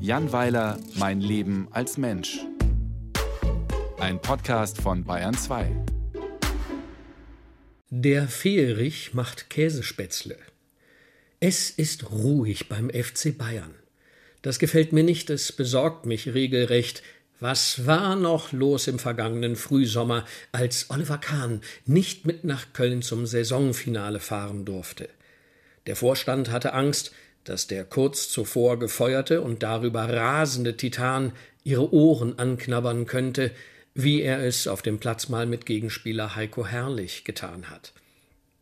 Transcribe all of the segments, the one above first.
Jan Weiler, Mein Leben als Mensch. Ein Podcast von Bayern 2. Der Feerich macht Käsespätzle. Es ist ruhig beim FC Bayern. Das gefällt mir nicht, es besorgt mich regelrecht. Was war noch los im vergangenen Frühsommer, als Oliver Kahn nicht mit nach Köln zum Saisonfinale fahren durfte? Der Vorstand hatte Angst, dass der kurz zuvor gefeuerte und darüber rasende Titan ihre Ohren anknabbern könnte, wie er es auf dem Platz mal mit Gegenspieler Heiko Herrlich getan hat.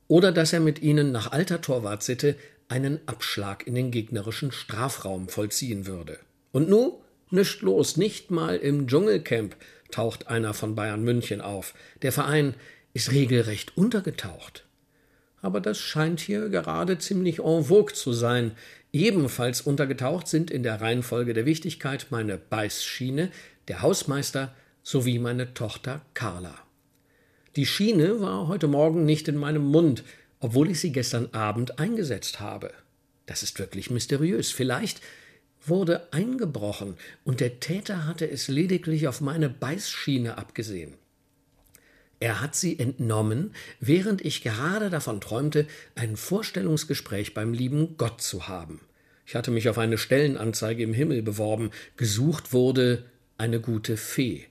Oder dass er mit ihnen nach alter Torwartsitte einen Abschlag in den gegnerischen Strafraum vollziehen würde. Und nu? Nischt los, nicht mal im Dschungelcamp taucht einer von Bayern München auf. Der Verein ist regelrecht untergetaucht. Aber das scheint hier gerade ziemlich en vogue zu sein. Ebenfalls untergetaucht sind in der Reihenfolge der Wichtigkeit meine Beißschiene, der Hausmeister sowie meine Tochter Carla. Die Schiene war heute Morgen nicht in meinem Mund, obwohl ich sie gestern Abend eingesetzt habe. Das ist wirklich mysteriös. Vielleicht wurde eingebrochen und der Täter hatte es lediglich auf meine Beißschiene abgesehen. Er hat sie entnommen, während ich gerade davon träumte, ein Vorstellungsgespräch beim lieben Gott zu haben. Ich hatte mich auf eine Stellenanzeige im Himmel beworben, gesucht wurde eine gute Fee.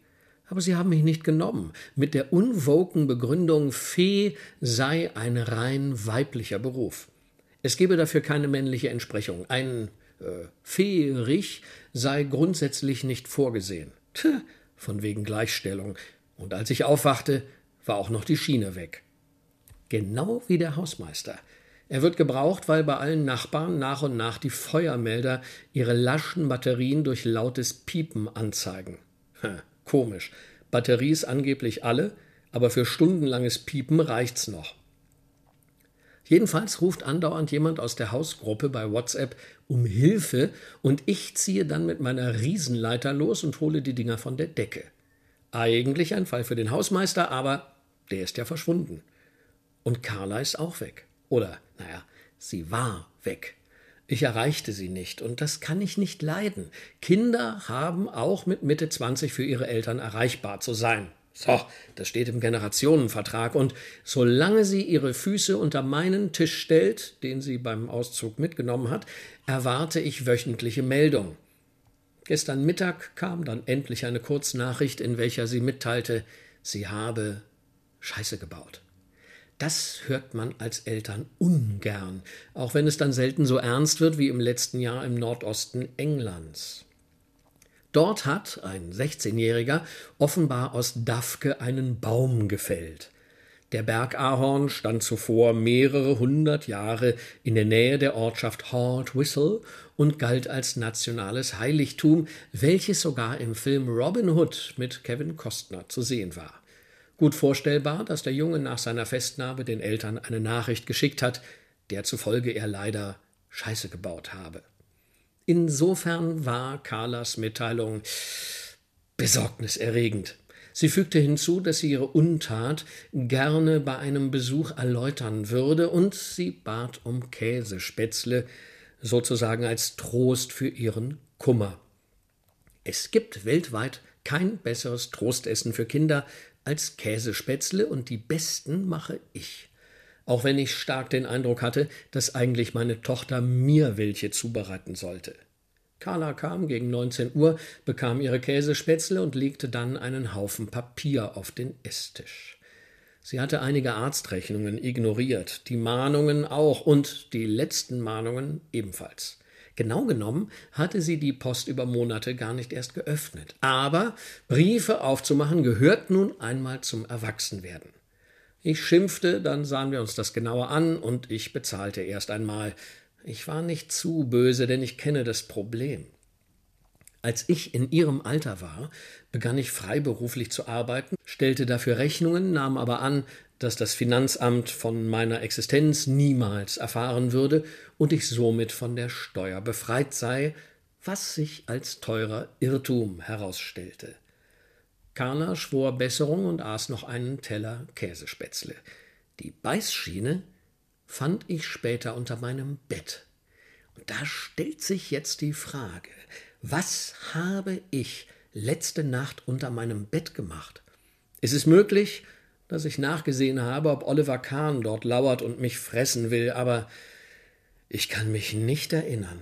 Aber sie haben mich nicht genommen, mit der unwoken Begründung, Fee sei ein rein weiblicher Beruf. Es gebe dafür keine männliche Entsprechung. Ein äh, Feerich sei grundsätzlich nicht vorgesehen. Tch, von wegen Gleichstellung. Und als ich aufwachte, war auch noch die Schiene weg. Genau wie der Hausmeister. Er wird gebraucht, weil bei allen Nachbarn nach und nach die Feuermelder ihre laschen Batterien durch lautes Piepen anzeigen. Hm. Komisch. Batteries angeblich alle, aber für stundenlanges Piepen reicht's noch. Jedenfalls ruft andauernd jemand aus der Hausgruppe bei WhatsApp um Hilfe und ich ziehe dann mit meiner Riesenleiter los und hole die Dinger von der Decke. Eigentlich ein Fall für den Hausmeister, aber der ist ja verschwunden. Und Carla ist auch weg. Oder, naja, sie war weg. Ich erreichte sie nicht, und das kann ich nicht leiden. Kinder haben auch mit Mitte 20 für ihre Eltern erreichbar zu sein. So, das steht im Generationenvertrag, und solange sie ihre Füße unter meinen Tisch stellt, den sie beim Auszug mitgenommen hat, erwarte ich wöchentliche Meldung. Gestern Mittag kam dann endlich eine Kurznachricht, in welcher sie mitteilte, sie habe Scheiße gebaut. Das hört man als Eltern ungern, auch wenn es dann selten so ernst wird wie im letzten Jahr im Nordosten Englands. Dort hat ein 16-Jähriger offenbar aus Dafke einen Baum gefällt. Der Bergahorn stand zuvor mehrere hundert Jahre in der Nähe der Ortschaft Hard Whistle und galt als nationales Heiligtum, welches sogar im Film Robin Hood mit Kevin Costner zu sehen war. Gut vorstellbar, dass der Junge nach seiner Festnahme den Eltern eine Nachricht geschickt hat, der zufolge er leider Scheiße gebaut habe. Insofern war Carlas Mitteilung besorgniserregend. Sie fügte hinzu, dass sie ihre Untat gerne bei einem Besuch erläutern würde, und sie bat um Käsespätzle, sozusagen als Trost für ihren Kummer. Es gibt weltweit kein besseres Trostessen für Kinder als Käsespätzle und die besten mache ich. Auch wenn ich stark den Eindruck hatte, dass eigentlich meine Tochter mir welche zubereiten sollte. Carla kam gegen 19 Uhr, bekam ihre Käsespätzle und legte dann einen Haufen Papier auf den Esstisch. Sie hatte einige Arztrechnungen ignoriert, die Mahnungen auch und die letzten Mahnungen ebenfalls. Genau genommen hatte sie die Post über Monate gar nicht erst geöffnet. Aber Briefe aufzumachen gehört nun einmal zum Erwachsenwerden. Ich schimpfte, dann sahen wir uns das genauer an und ich bezahlte erst einmal. Ich war nicht zu böse, denn ich kenne das Problem. Als ich in ihrem Alter war, begann ich freiberuflich zu arbeiten, stellte dafür Rechnungen, nahm aber an, dass das Finanzamt von meiner Existenz niemals erfahren würde und ich somit von der Steuer befreit sei, was sich als teurer Irrtum herausstellte. Carla schwor Besserung und aß noch einen Teller Käsespätzle. Die Beißschiene fand ich später unter meinem Bett. Und da stellt sich jetzt die Frage, was habe ich letzte Nacht unter meinem Bett gemacht? Ist es möglich, dass ich nachgesehen habe, ob Oliver Kahn dort lauert und mich fressen will, aber ich kann mich nicht erinnern.